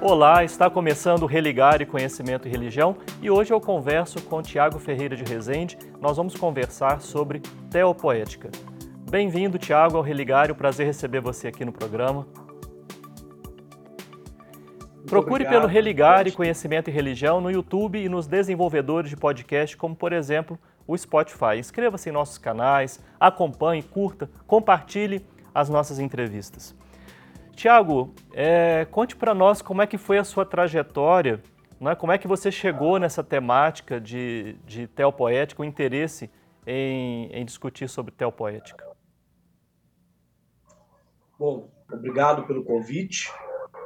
Olá, está começando o Religar e Conhecimento e Religião e hoje eu converso com Tiago Ferreira de Rezende. Nós vamos conversar sobre teopoética. Bem-vindo, Tiago, ao Religar. É um prazer receber você aqui no programa. Procure obrigado, pelo Religar e Conhecimento e Religião no YouTube e nos desenvolvedores de podcast, como por exemplo o Spotify. Inscreva-se em nossos canais, acompanhe, curta, compartilhe as nossas entrevistas. Tiago, é, conte para nós como é que foi a sua trajetória, né? como é que você chegou nessa temática de, de teopoética, o interesse em, em discutir sobre teopoética. Bom, obrigado pelo convite.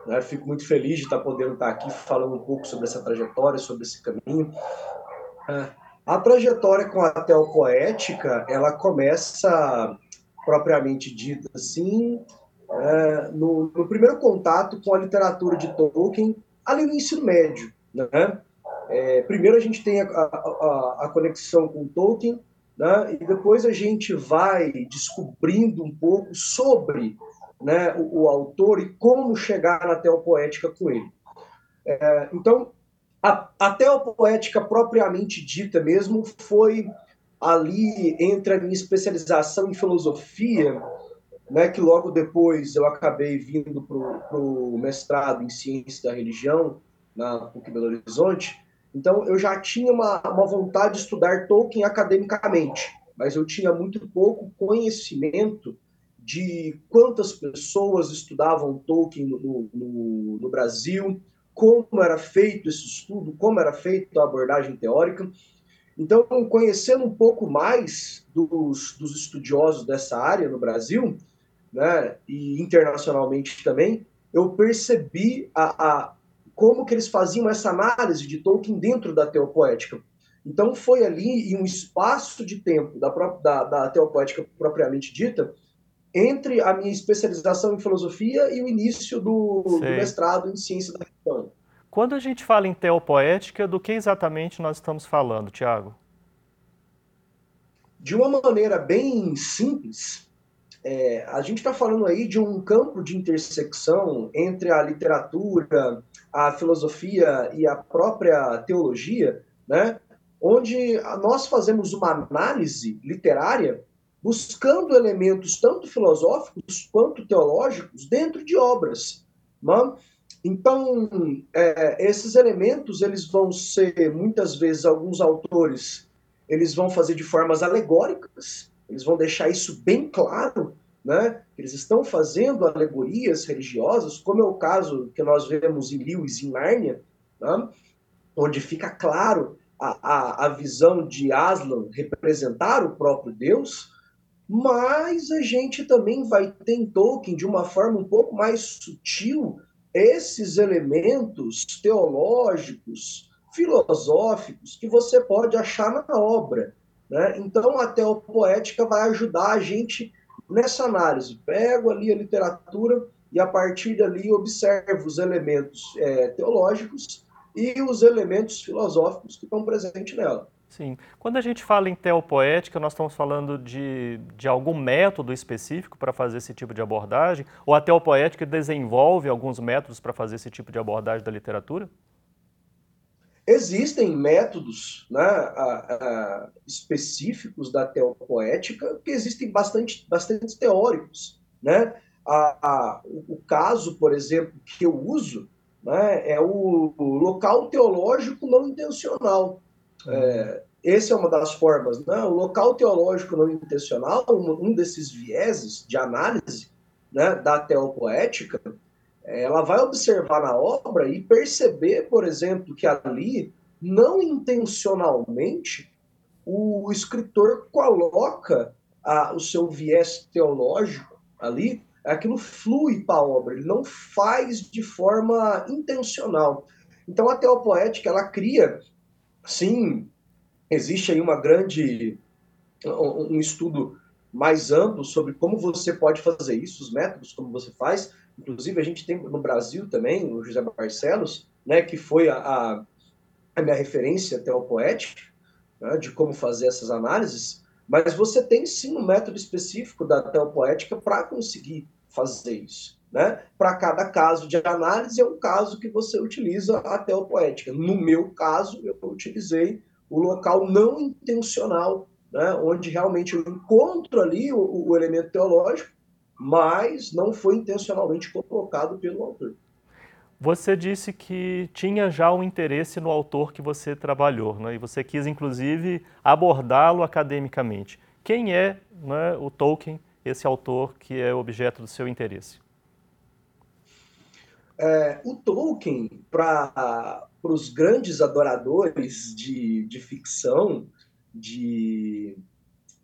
Né? Fico muito feliz de estar podendo estar aqui falando um pouco sobre essa trajetória, sobre esse caminho. É, a trajetória com a teopoética, ela começa propriamente dita assim, é, no, no, primeiro contato com a literatura de Tolkien, ali no ensino médio. Né? É, primeiro a gente tem a, a, a, conexão com Tolkien, né? e depois a gente vai descobrindo um pouco sobre né, o, o autor e como chegar na teopoética com ele. É, então, a, a teopoética propriamente dita mesmo foi ali entre a minha especialização em filosofia né, que logo depois eu acabei vindo para o mestrado em ciência da religião na PUC Belo Horizonte. Então eu já tinha uma, uma vontade de estudar Tolkien academicamente, mas eu tinha muito pouco conhecimento de quantas pessoas estudavam Tolkien no, no, no Brasil, como era feito esse estudo, como era feita a abordagem teórica. Então, conhecendo um pouco mais dos, dos estudiosos dessa área no Brasil, né, e internacionalmente também, eu percebi a, a, como que eles faziam essa análise de Tolkien dentro da teopoética. Então foi ali em um espaço de tempo da, da, da teopoética propriamente dita, entre a minha especialização em filosofia e o início do, do mestrado em ciência da religião. Quando a gente fala em teopoética, do que exatamente nós estamos falando, Tiago? De uma maneira bem simples, é, a gente está falando aí de um campo de intersecção entre a literatura, a filosofia e a própria teologia, né? onde nós fazemos uma análise literária buscando elementos tanto filosóficos quanto teológicos dentro de obras. Né? Então, é, esses elementos eles vão ser, muitas vezes, alguns autores eles vão fazer de formas alegóricas, eles vão deixar isso bem claro, né? Eles estão fazendo alegorias religiosas, como é o caso que nós vemos em Lewis, em Nárnia, né? onde fica claro a, a, a visão de Aslan representar o próprio Deus, mas a gente também vai ter em Tolkien, de uma forma um pouco mais sutil, esses elementos teológicos, filosóficos, que você pode achar na obra. Né? Então, a teopoética vai ajudar a gente nessa análise. Pego ali a literatura e, a partir dali, observo os elementos é, teológicos e os elementos filosóficos que estão presentes nela. Sim. Quando a gente fala em teopoética, nós estamos falando de, de algum método específico para fazer esse tipo de abordagem? Ou a teopoética desenvolve alguns métodos para fazer esse tipo de abordagem da literatura? Existem métodos né, a, a, específicos da teopoética que existem bastante, bastante teóricos. Né? A, o, o, caso, por exemplo, que eu uso né, é o, o local teológico não intencional. Uhum. É, essa é uma das formas. Né? O local teológico não intencional, um, um desses vieses de análise né, da teopoética, ela vai observar na obra e perceber, por exemplo, que ali, não intencionalmente, o escritor coloca a, o seu viés teológico ali, aquilo flui para a obra, ele não faz de forma intencional. Então a teopoética, ela cria, sim, existe aí uma grande, um estudo mais amplo sobre como você pode fazer isso, os métodos, como você faz, Inclusive, a gente tem no Brasil também o José Barcelos, né, que foi a, a, minha referência teopoética, né, de como fazer essas análises, mas você tem sim um método específico da teopoética para conseguir fazer isso. né? Para cada caso de análise é um caso que você utiliza a teopoética. No meu caso, eu utilizei o local não intencional, né? onde realmente eu encontro ali o, o elemento teológico, mas não foi intencionalmente colocado pelo autor. Você disse que tinha já um interesse no autor que você trabalhou, né? e você quis, inclusive, abordá-lo academicamente. Quem é né, o Tolkien, esse autor que é objeto do seu interesse? É, o Tolkien, para os grandes adoradores de, de ficção, de,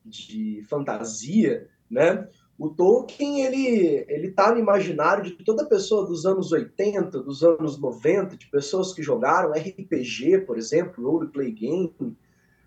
de fantasia, né? O Tolkien, ele ele tá no imaginário de toda pessoa dos anos 80, dos anos 90, de pessoas que jogaram RPG, por exemplo, roleplay game,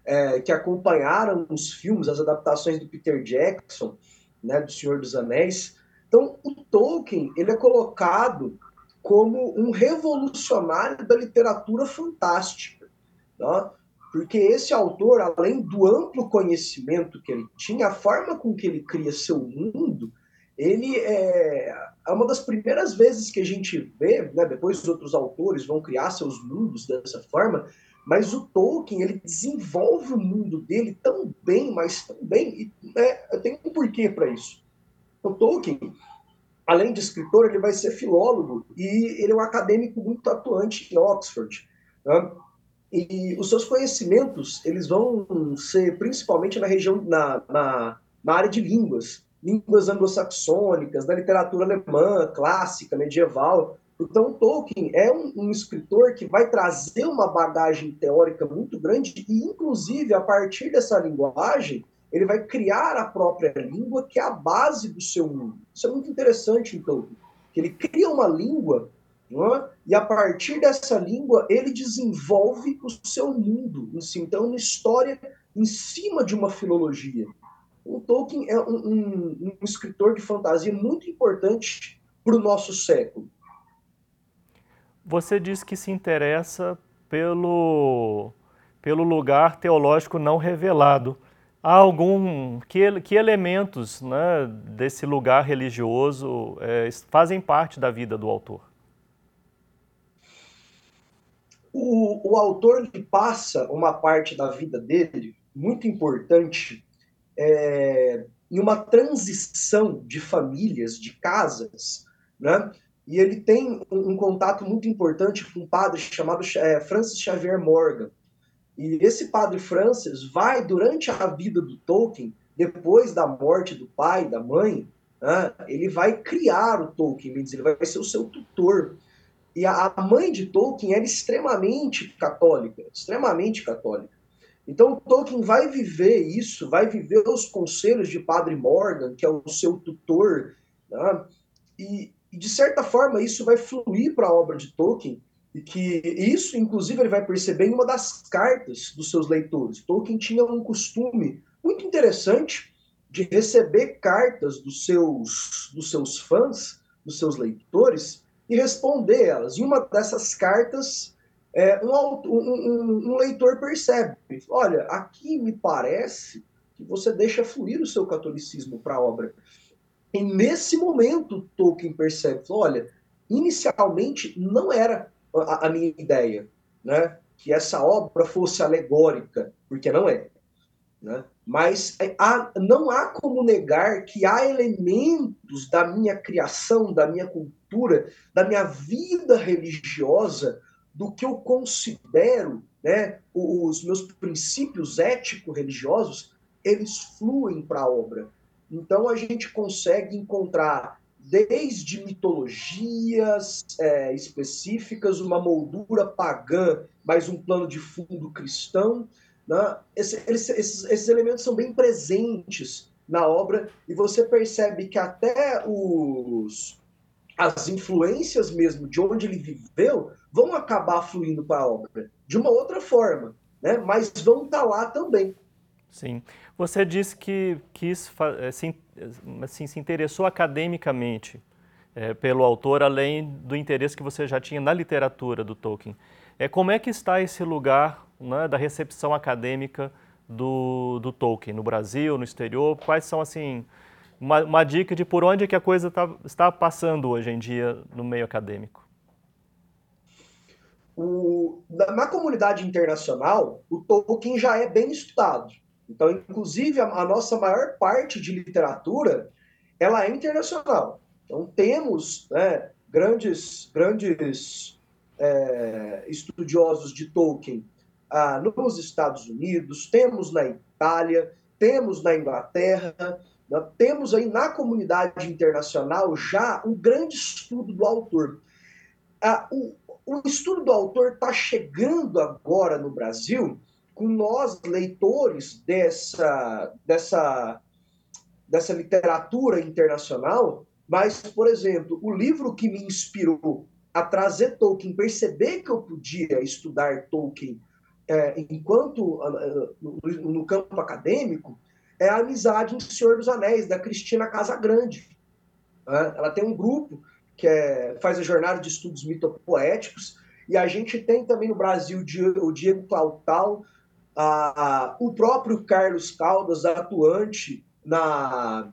é, que acompanharam os filmes, as adaptações do Peter Jackson, né, do Senhor dos Anéis. Então, o Tolkien, ele é colocado como um revolucionário da literatura fantástica. Tá? Porque esse autor, além do amplo conhecimento que ele tinha, a forma com que ele cria seu mundo, ele é, é uma das primeiras vezes que a gente vê, né, depois os outros autores vão criar seus mundos dessa forma, mas o Tolkien ele desenvolve o mundo dele tão bem, mas tão bem, e né, tem um porquê para isso. O Tolkien, além de escritor, ele vai ser filólogo e ele é um acadêmico muito atuante em Oxford. Né? E os seus conhecimentos, eles vão ser principalmente na região, na, na, na área de línguas, línguas anglo-saxônicas, da literatura alemã, clássica, medieval. Então, Tolkien é um, um, escritor que vai trazer uma bagagem teórica muito grande e, inclusive, a partir dessa linguagem, ele vai criar a própria língua, que é a base do seu mundo. Isso é muito interessante, então, que ele cria uma língua E a partir dessa língua, ele desenvolve o seu mundo si. Então, uma história em cima de uma filologia. O Tolkien é um, um, um escritor de fantasia muito importante para o nosso século. Você diz que se interessa pelo, pelo lugar teológico não revelado. Há algum que, que elementos né, desse lugar religioso é, fazem parte da vida do autor? O, o autor lhe passa uma parte da vida dele muito importante é, em uma transição de famílias, de casas, né? E ele tem um, um contato muito importante com um padre chamado é, Francis Xavier Morgan. E esse padre Francis vai, durante a vida do Tolkien, depois da morte do pai, da mãe, né, ele vai criar o Tolkien, ele vai ser o seu tutor. E a mãe de Tolkien era extremamente católica, extremamente católica. Então Tolkien vai viver isso, vai viver os conselhos de Padre Morgan, que é o seu tutor, né? e, e, de certa forma isso vai fluir para a obra de Tolkien, e que isso, inclusive, ele vai perceber em uma das cartas dos seus leitores. Tolkien tinha um costume muito interessante de receber cartas dos seus, dos seus fãs, dos seus leitores, e responder elas. E uma dessas cartas, é, um, um, um, leitor percebe: olha, aqui me parece que você deixa fluir o seu catolicismo para a obra. E nesse momento, Tolkien percebe: olha, inicialmente não era a, a minha ideia, né? que essa obra fosse alegórica, porque não é. Né? Mas é, há, não há como negar que há elementos da minha criação, da minha cultura, da minha vida religiosa, do que eu considero, né, os meus princípios ético-religiosos, eles fluem para a obra. Então a gente consegue encontrar desde mitologias é, específicas, uma moldura pagã, mas um plano de fundo cristão, né? Esse, esses, esses elementos são bem presentes na obra e você percebe que até os, as influências mesmo de onde ele viveu vão acabar fluindo para a obra de uma outra forma, né? mas vão estar tá lá também. Sim. Você disse que quis, assim, assim, se interessou academicamente é, pelo autor, além do interesse que você já tinha na literatura do Tolkien. É, como é que está esse lugar né, da recepção acadêmica do, do Tolkien no Brasil, no exterior? Quais são assim uma, uma dica de por onde é que a coisa tá, está passando hoje em dia no meio acadêmico. O, na, comunidade internacional, o Tolkien já é bem estudado. Então, inclusive, a, a, nossa maior parte de literatura ela é internacional. Então, temos né, grandes, grandes é, estudiosos de Tolkien ah, nos Estados Unidos, temos na Itália, temos na Inglaterra, né, temos aí na comunidade internacional já um grande estudo do autor. Ah, o, o estudo do autor está chegando agora no Brasil com nós, leitores dessa, dessa, dessa literatura internacional, mas, por exemplo, o livro que me inspirou a trazer Tolkien, perceber que eu podia estudar Tolkien é, enquanto no, no, campo acadêmico, é a Amizade em Senhor dos Anéis, da Cristina Casagrande. Né? Ela tem um grupo que é, faz a jornada de estudos mitopoéticos, e a gente tem também no Brasil o Diego Clautal, a, a, o próprio Carlos Caldas, atuante na,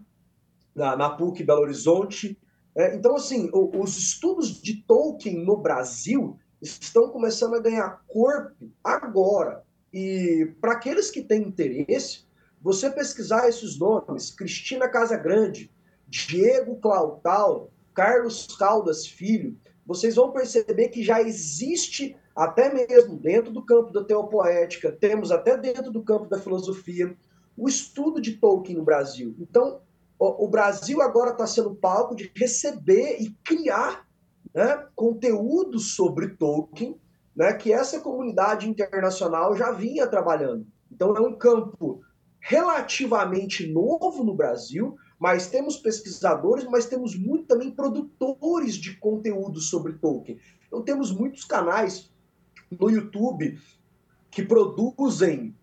na, na PUC Belo Horizonte. É, então, assim, o, os estudos de Tolkien no Brasil estão começando a ganhar corpo agora. E para aqueles que têm interesse, você pesquisar esses nomes, Cristina Casagrande, Diego Clautal, Carlos Caldas Filho, vocês vão perceber que já existe até mesmo dentro do campo da teopoética, temos até dentro do campo da filosofia, o estudo de Tolkien no Brasil. Então, o, Brasil agora está sendo palco de receber e criar né, conteúdo sobre Tolkien, né, que essa comunidade internacional já vinha trabalhando. Então, é um campo relativamente novo no Brasil, mas temos pesquisadores, mas temos muito também produtores de conteúdo sobre Tolkien. Então, temos muitos canais no YouTube que produzem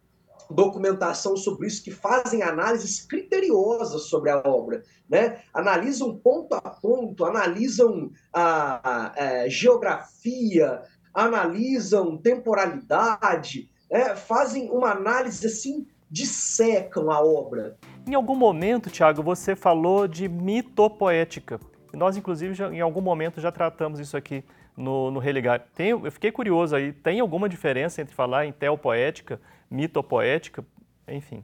documentação sobre isso, que fazem análises criteriosas sobre a obra, né? analisam ponto a ponto, analisam a, a, a é, geografia, analisam temporalidade, né? fazem uma análise assim, dissecam a obra. Em algum momento, Tiago, você falou de mitopoética. Nós, inclusive, já, em algum momento já tratamos isso aqui no, no Religar. Tem, eu fiquei curioso aí, tem alguma diferença entre falar em teopoética, mitopoética, enfim?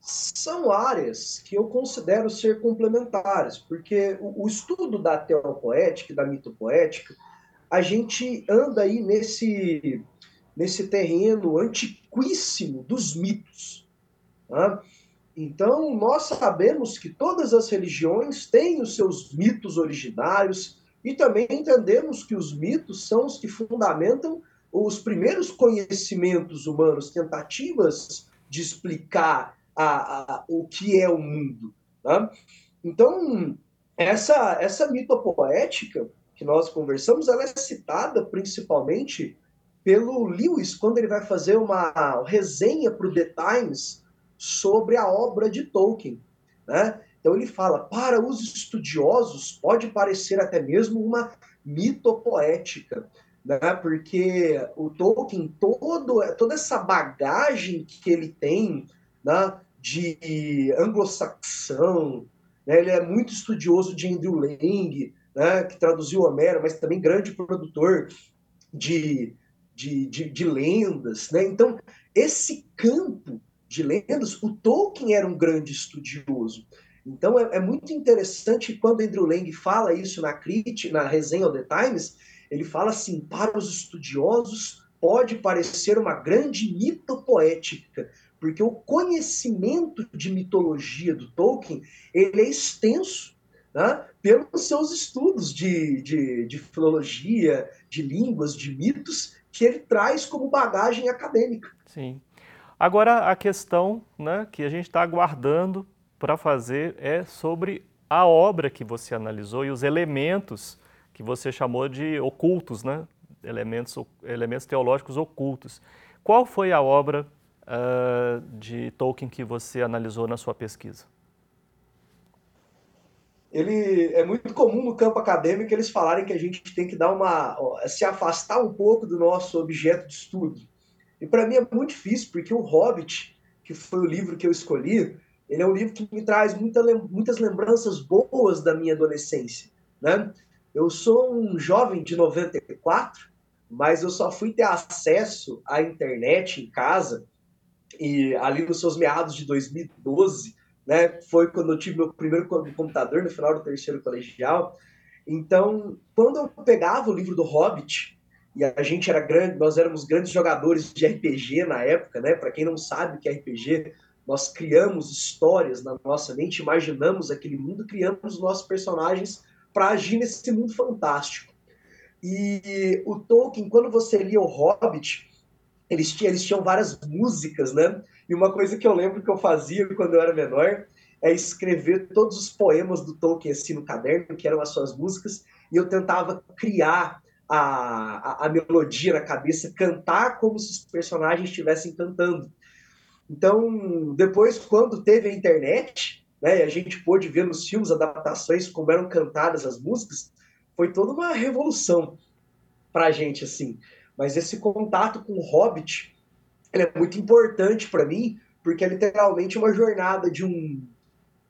São áreas que eu considero ser complementares, porque o, o estudo da teopoética e da mitopoética, a gente anda aí nesse, nesse terreno antiquíssimo dos mitos. Né? Então, nós sabemos que todas as religiões têm os seus mitos originários e também entendemos que os mitos são os que fundamentam os primeiros conhecimentos humanos, tentativas de explicar a, a, o que é o mundo. Né? Então, essa, essa mitopoética que nós conversamos, ela é citada principalmente pelo Lewis, quando ele vai fazer uma resenha para o The Times sobre a obra de Tolkien. Né? Então ele fala, para os estudiosos pode parecer até mesmo uma mitopoética, né? porque o Tolkien, todo, toda essa bagagem que ele tem né, de anglo-saxão, né? ele é muito estudioso de Andrew Lang, né, que traduziu Homero, mas também grande produtor de, de, de, de lendas. Né? Então, esse campo de lendas, o Tolkien era um grande estudioso. Então é, é muito interessante quando Andrew Lang fala isso na crítica, na resenha ao The Times, ele fala assim: para os estudiosos pode parecer uma grande mitopoética, porque o conhecimento de mitologia do Tolkien ele é extenso né, pelos seus estudos de, de, de filologia, de línguas, de mitos, que ele traz como bagagem acadêmica. Sim. Agora, a questão né, que a gente está aguardando para fazer é sobre a obra que você analisou e os elementos que você chamou de ocultos, né? elementos, elementos teológicos ocultos. Qual foi a obra uh, de Tolkien que você analisou na sua pesquisa? Ele é muito comum no campo acadêmico eles falarem que a gente tem que dar uma se afastar um pouco do nosso objeto de estudo. E para mim é muito difícil, porque o Hobbit, que foi o livro que eu escolhi, ele é um livro que me traz muita, muitas lembranças boas da minha adolescência. Né? Eu sou um jovem de 94, mas eu só fui ter acesso à internet em casa e ali nos seus meados de 2012, né, foi quando eu tive meu primeiro computador no final do terceiro colegial. Então, quando eu pegava o livro do Hobbit, e a gente era grande, nós éramos grandes jogadores de RPG na época, né? Para quem não sabe o que é RPG, nós criamos histórias na nossa mente, imaginamos aquele mundo, criamos nossos personagens para agir nesse mundo fantástico. E o Tolkien, quando você lia o Hobbit, eles tinham, eles tinham várias músicas, né? E uma coisa que eu lembro que eu fazia quando eu era menor é escrever todos os poemas do Tolkien assim no caderno, que eram as suas músicas, e eu tentava criar a, a, a melodia na cabeça, cantar como se os personagens estivessem cantando. Então, depois, quando teve a internet, né, e a gente pôde ver nos filmes adaptações como eram cantadas as músicas, foi toda uma revolução para a gente, assim. Mas esse contato com o Hobbit é muito importante para mim, porque é literalmente uma jornada de um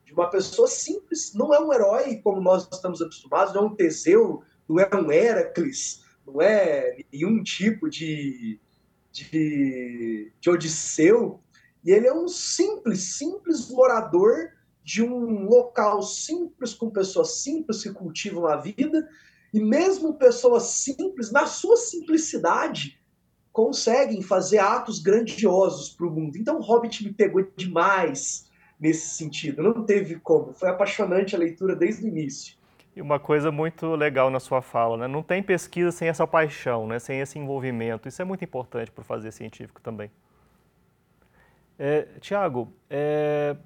de uma pessoa simples, não é um herói como nós estamos acostumados, não é um Teseu, não é um Heracles, não é nenhum tipo de, de, de Odisseu, e ele é um simples, simples morador de um local simples, com pessoas simples que cultivam a vida, e mesmo pessoas simples, na sua simplicidade, conseguem fazer atos grandiosos para o mundo. Então, Hobbit me pegou demais nesse sentido. Não teve como. Foi apaixonante a leitura desde o início. E uma coisa muito legal na sua fala, né? Não tem pesquisa sem essa paixão, né? Sem esse envolvimento. Isso é muito importante para o fazer científico também. É, Tiago, é,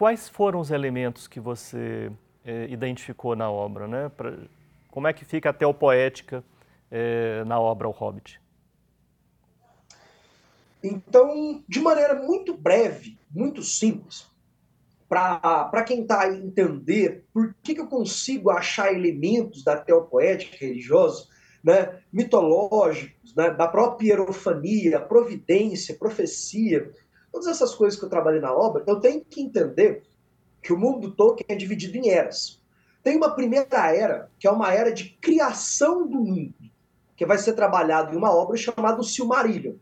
quais foram os elementos que você é, identificou na obra, né? Pra, como é que fica a teopoética é, na obra O Hobbit? Então, de maneira muito breve, muito simples, para quem está a entender por que, que eu consigo achar elementos da teopoética religiosa, né, mitológicos, né, da própria hierofania, providência, profecia, todas essas coisas que eu trabalhei na obra, eu tenho que entender que o mundo do Tolkien é dividido em eras. Tem uma primeira era, que é uma era de criação do mundo, que vai ser trabalhado em uma obra chamada Silmarillion.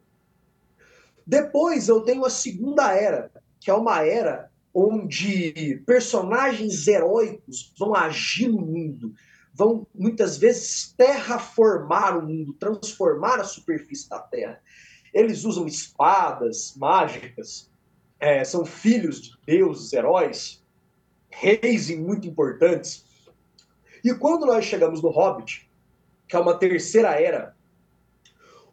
Depois eu tenho a segunda era, que é uma era onde personagens heróicos vão agir no mundo, vão muitas vezes terraformar o mundo, transformar a superfície da Terra. Eles usam espadas mágicas, é, são filhos de deuses, heróis, reis muito importantes. E quando nós chegamos no Hobbit, que é uma terceira era,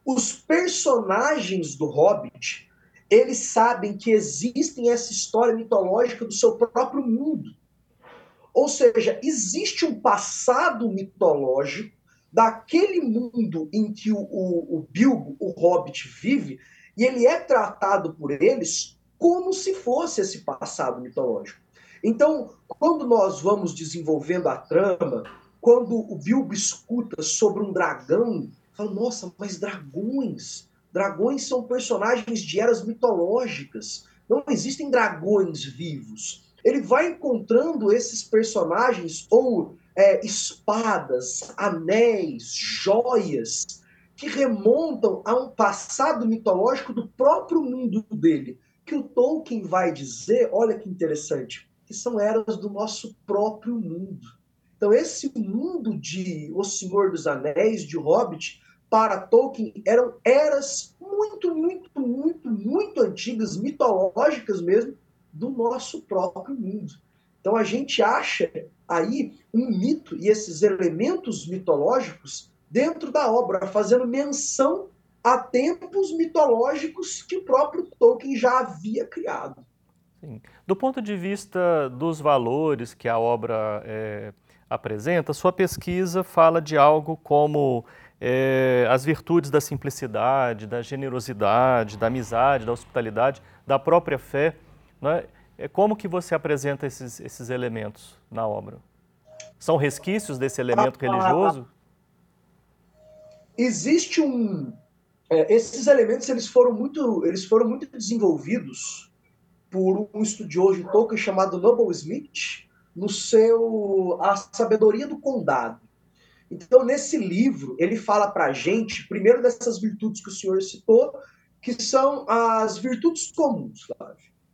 os personagens do Hobbit, eles sabem que existem essa história mitológica do seu próprio mundo. Ou seja, existe um passado mitológico daquele mundo em que o, o, o Bilbo, o Hobbit, vive, e ele é tratado por eles como se fosse esse passado mitológico. Então, quando nós vamos desenvolvendo a trama, quando o Bilbo escuta sobre um dragão Fala, nossa, mas dragões. Dragões são personagens de eras mitológicas. Não existem dragões vivos. Ele vai encontrando esses personagens ou é, espadas, anéis, joias que remontam a um passado mitológico do próprio mundo dele. Que o Tolkien vai dizer, olha que interessante, que são eras do nosso próprio mundo. Então, esse mundo de O Senhor dos Anéis, de Hobbit, para Tolkien eram eras muito, muito, muito, muito antigas, mitológicas mesmo, do nosso próprio mundo. Então a gente acha aí um mito e esses elementos mitológicos dentro da obra, fazendo menção a tempos mitológicos que o próprio Tolkien já havia criado. Sim. Do ponto de vista dos valores que a obra é, apresenta, sua pesquisa fala de algo como é, as virtudes da simplicidade, da generosidade, da amizade, da hospitalidade, da própria fé. Né? É, como que você apresenta esses, esses elementos na obra? São resquícios desse elemento ah, religioso? Existe um... É, esses elementos eles foram muito, eles foram muito desenvolvidos por um estudioso de Tolkien chamado Noble Smith, no seu A Sabedoria do Condado. Então, nesse livro, ele fala para a gente, primeiro, dessas virtudes que o senhor citou, que são as virtudes comuns.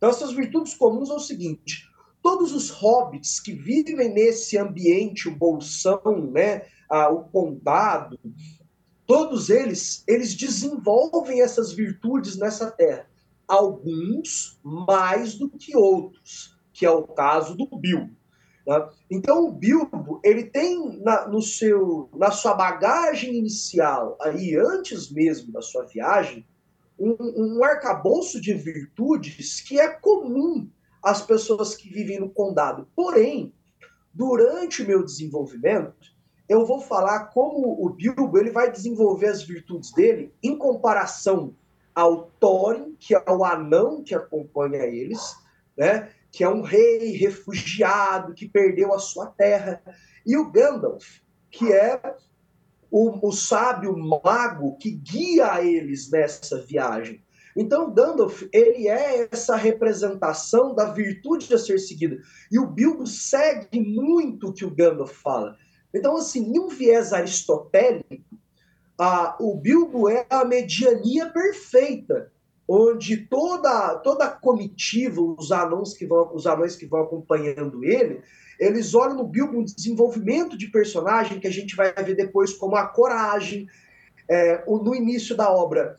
Então, essas virtudes comuns é o seguinte: todos os hobbits que vivem nesse ambiente, o bolsão, né, o condado, todos eles, eles desenvolvem essas virtudes nessa terra. Alguns mais do que outros, que é o caso do Bilbo. Né? Então o Bilbo ele tem na, no seu, na sua bagagem inicial, aí antes mesmo da sua viagem, um, um arcabouço de virtudes que é comum às pessoas que vivem no condado. Porém, durante o meu desenvolvimento, eu vou falar como o Bilbo ele vai desenvolver as virtudes dele em comparação ao Thorin, que é o anão que acompanha eles, né? que é um rei refugiado que perdeu a sua terra, e o Gandalf, que é o, o sábio mago que guia eles nessa viagem. Então, Gandalf, ele é essa representação da virtude a ser seguida. E o Bilbo segue muito o que o Gandalf fala. Então, assim, em um viés aristotélico, a, o Bilbo é a mediania perfeita onde toda toda a comitiva, os anões que vão os anões que vão acompanhando ele, eles olham no Bilbo um desenvolvimento de personagem que a gente vai ver depois como a coragem. É, no início da obra,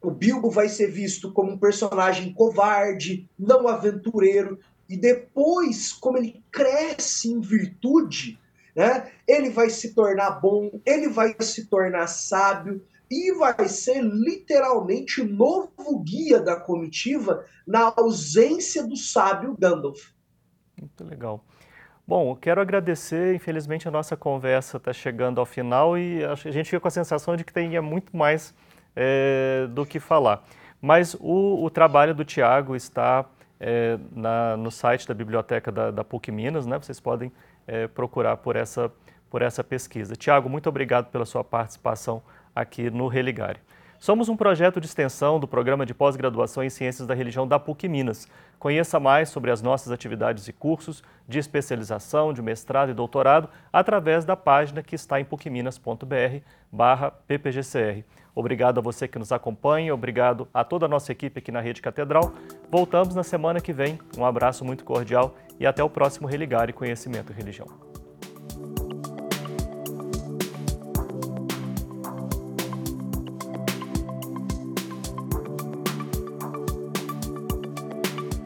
o Bilbo vai ser visto como um personagem covarde, não aventureiro, e depois, como ele cresce em virtude, né, ele vai se tornar bom, ele vai se tornar sábio, e vai ser literalmente o novo guia da comitiva na ausência do sábio Gandalf. Muito legal. Bom, eu quero agradecer. Infelizmente, a nossa conversa está chegando ao final e a gente fica com a sensação de que tem muito mais é, do que falar. Mas o, o trabalho do Tiago está é, na, no site da biblioteca da, da PUC Minas, né? Vocês podem é, procurar por essa, por essa pesquisa. Tiago, muito obrigado pela sua participação aqui no Religare. Somos um projeto de extensão do programa de pós-graduação em Ciências da Religião da PUC Minas. Conheça mais sobre as nossas atividades e cursos de especialização, de mestrado e doutorado através da página que está em pucminas.br barra ppgcr. Obrigado a você que nos acompanha, obrigado a toda a nossa equipe aqui na Rede Catedral. Voltamos na semana que vem. Um abraço muito cordial e até o próximo Religare Conhecimento e Religião.